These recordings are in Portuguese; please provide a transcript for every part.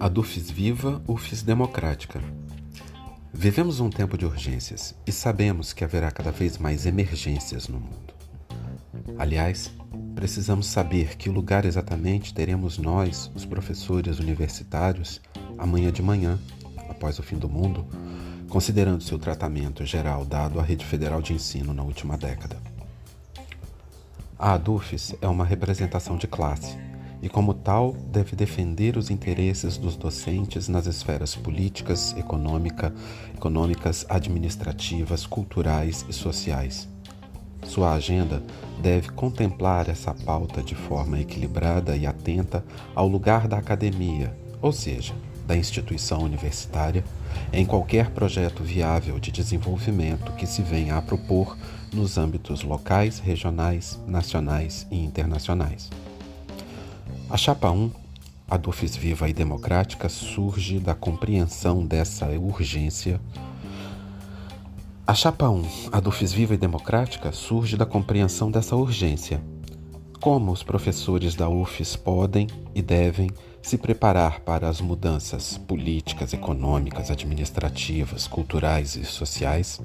A Dufis viva, UFIS democrática. Vivemos um tempo de urgências e sabemos que haverá cada vez mais emergências no mundo. Aliás, precisamos saber que lugar exatamente teremos nós, os professores universitários, amanhã de manhã, após o fim do mundo, considerando seu tratamento geral dado à rede federal de ensino na última década. A ADUFES é uma representação de classe e, como tal, deve defender os interesses dos docentes nas esferas políticas, econômica, econômicas, administrativas, culturais e sociais. Sua agenda deve contemplar essa pauta de forma equilibrada e atenta ao lugar da academia, ou seja, da instituição universitária, em qualquer projeto viável de desenvolvimento que se venha a propor nos âmbitos locais, regionais, nacionais e internacionais. A Chapa 1, a Dufis Viva e Democrática, surge da compreensão dessa urgência. A Chapa 1, a Dufis Viva e Democrática, surge da compreensão dessa urgência. Como os professores da UFES podem e devem se preparar para as mudanças políticas, econômicas, administrativas, culturais e sociais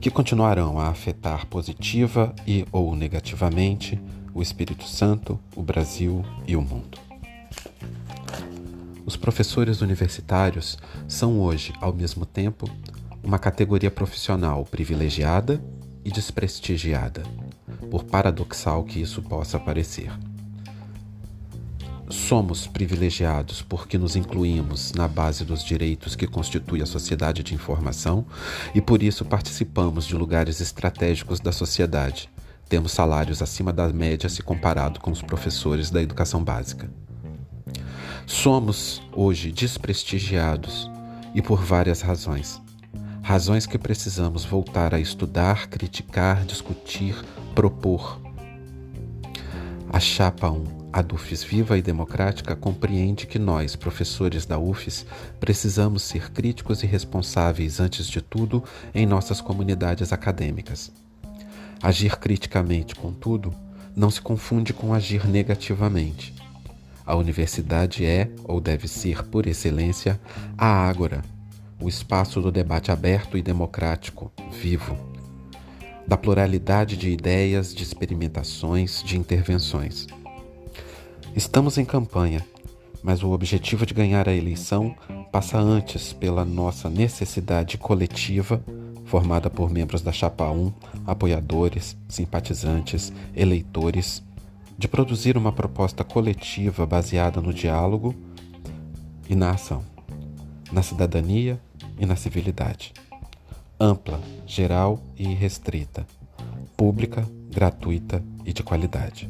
que continuarão a afetar positiva e ou negativamente o Espírito Santo, o Brasil e o mundo. Os professores universitários são hoje, ao mesmo tempo, uma categoria profissional privilegiada e desprestigiada, por paradoxal que isso possa parecer. Somos privilegiados porque nos incluímos na base dos direitos que constitui a sociedade de informação e por isso participamos de lugares estratégicos da sociedade, temos salários acima da média se comparado com os professores da educação básica. Somos hoje desprestigiados e por várias razões. Razões que precisamos voltar a estudar, criticar, discutir, propor. A Chapa 1, a DUFES Viva e Democrática, compreende que nós, professores da UFES, precisamos ser críticos e responsáveis, antes de tudo, em nossas comunidades acadêmicas. Agir criticamente, contudo, não se confunde com agir negativamente. A universidade é, ou deve ser, por excelência, a ágora, o espaço do debate aberto e democrático, vivo, da pluralidade de ideias, de experimentações, de intervenções. Estamos em campanha, mas o objetivo de ganhar a eleição passa antes pela nossa necessidade coletiva formada por membros da Chapa 1, apoiadores, simpatizantes, eleitores, de produzir uma proposta coletiva baseada no diálogo e na ação, na cidadania e na civilidade. Ampla, geral e restrita, pública, gratuita e de qualidade.